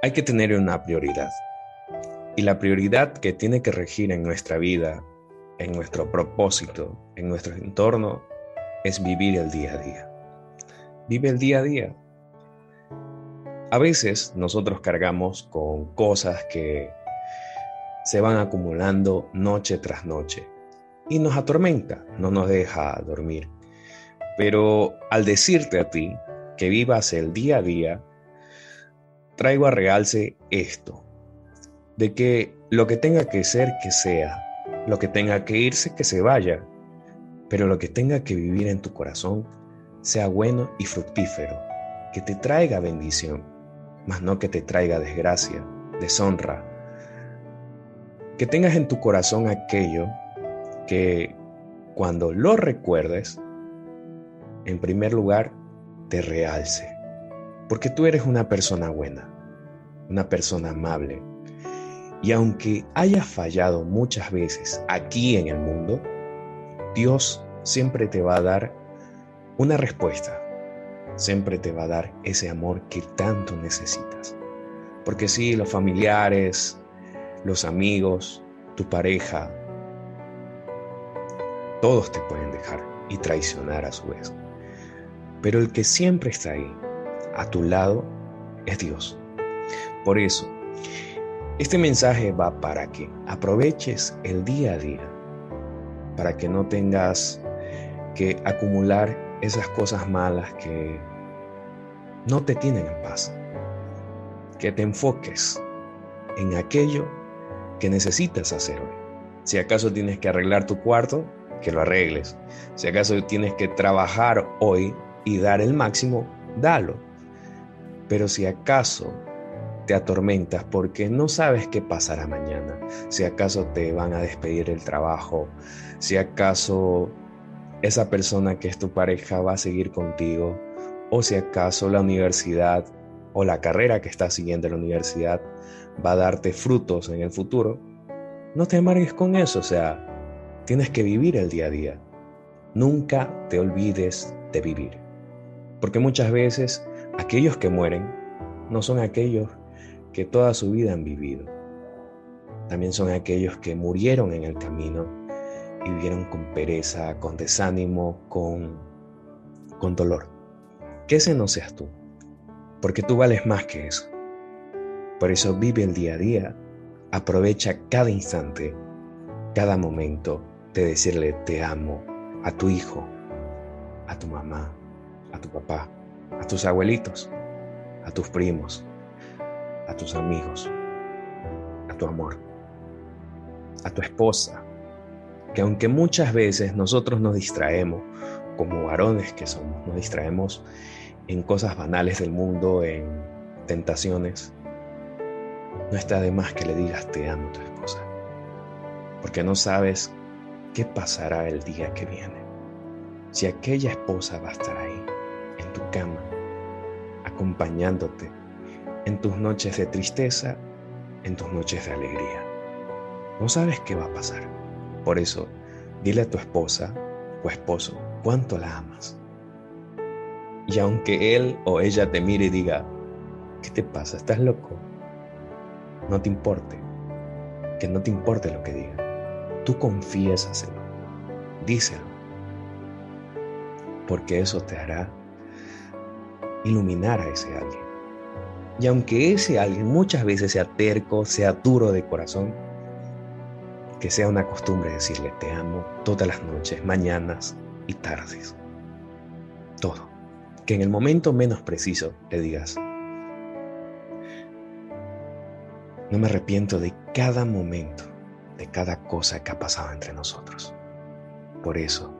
Hay que tener una prioridad. Y la prioridad que tiene que regir en nuestra vida, en nuestro propósito, en nuestro entorno, es vivir el día a día. Vive el día a día. A veces nosotros cargamos con cosas que se van acumulando noche tras noche y nos atormenta, no nos deja dormir. Pero al decirte a ti que vivas el día a día, traigo a realce esto, de que lo que tenga que ser, que sea, lo que tenga que irse, que se vaya, pero lo que tenga que vivir en tu corazón, sea bueno y fructífero, que te traiga bendición, mas no que te traiga desgracia, deshonra. Que tengas en tu corazón aquello que cuando lo recuerdes, en primer lugar, te realce. Porque tú eres una persona buena, una persona amable. Y aunque hayas fallado muchas veces aquí en el mundo, Dios siempre te va a dar una respuesta. Siempre te va a dar ese amor que tanto necesitas. Porque sí, los familiares, los amigos, tu pareja, todos te pueden dejar y traicionar a su vez. Pero el que siempre está ahí, a tu lado, es Dios. Por eso, este mensaje va para que aproveches el día a día, para que no tengas que acumular esas cosas malas que no te tienen en paz. Que te enfoques en aquello que necesitas hacer hoy. Si acaso tienes que arreglar tu cuarto, que lo arregles. Si acaso tienes que trabajar hoy y dar el máximo, dalo. Pero si acaso te atormentas porque no sabes qué pasará mañana, si acaso te van a despedir el trabajo, si acaso esa persona que es tu pareja va a seguir contigo, o si acaso la universidad o la carrera que estás siguiendo en la universidad va a darte frutos en el futuro, no te amargues con eso, o sea, Tienes que vivir el día a día. Nunca te olvides de vivir. Porque muchas veces aquellos que mueren no son aquellos que toda su vida han vivido. También son aquellos que murieron en el camino y vivieron con pereza, con desánimo, con, con dolor. Que ese no seas tú, porque tú vales más que eso. Por eso vive el día a día, aprovecha cada instante, cada momento de decirle te amo a tu hijo, a tu mamá, a tu papá, a tus abuelitos, a tus primos, a tus amigos, a tu amor, a tu esposa, que aunque muchas veces nosotros nos distraemos, como varones que somos, nos distraemos en cosas banales del mundo, en tentaciones, no está de más que le digas te amo a tu esposa, porque no sabes ¿Qué pasará el día que viene? Si aquella esposa va a estar ahí, cama, acompañándote en tus noches de tristeza, en tus noches de alegría. No sabes qué va a pasar. Por eso, dile a tu esposa o esposo cuánto la amas. Y aunque él o ella te mire y diga, ¿qué te pasa? ¿Estás loco? No te importe. Que no te importe lo que diga tú confiésaselo, díselo, porque eso te hará iluminar a ese alguien. Y aunque ese alguien muchas veces sea terco, sea duro de corazón, que sea una costumbre decirle te amo todas las noches, mañanas y tardes. Todo. Que en el momento menos preciso le digas, no me arrepiento de cada momento de cada cosa que ha pasado entre nosotros. Por eso,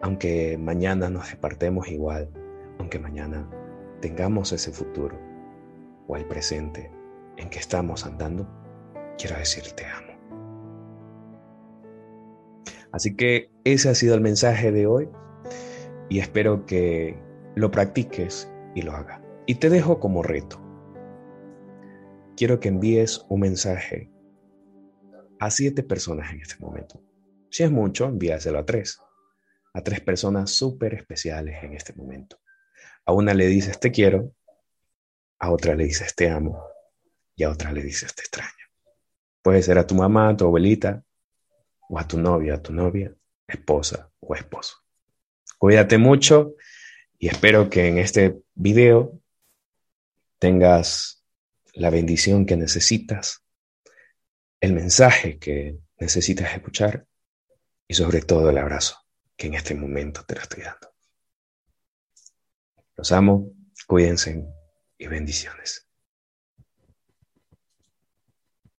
aunque mañana nos departemos igual, aunque mañana tengamos ese futuro o el presente en que estamos andando, quiero decirte amo. Así que ese ha sido el mensaje de hoy y espero que lo practiques y lo hagas. Y te dejo como reto. Quiero que envíes un mensaje a siete personas en este momento. Si es mucho, envíaselo a tres. A tres personas súper especiales en este momento. A una le dices te quiero, a otra le dices te amo y a otra le dices te extraño. Puede ser a tu mamá, a tu abuelita, o a tu novia, a tu novia, esposa o esposo. Cuídate mucho y espero que en este video tengas la bendición que necesitas, el mensaje que necesitas escuchar y sobre todo el abrazo que en este momento te lo estoy dando. Los amo, cuídense y bendiciones.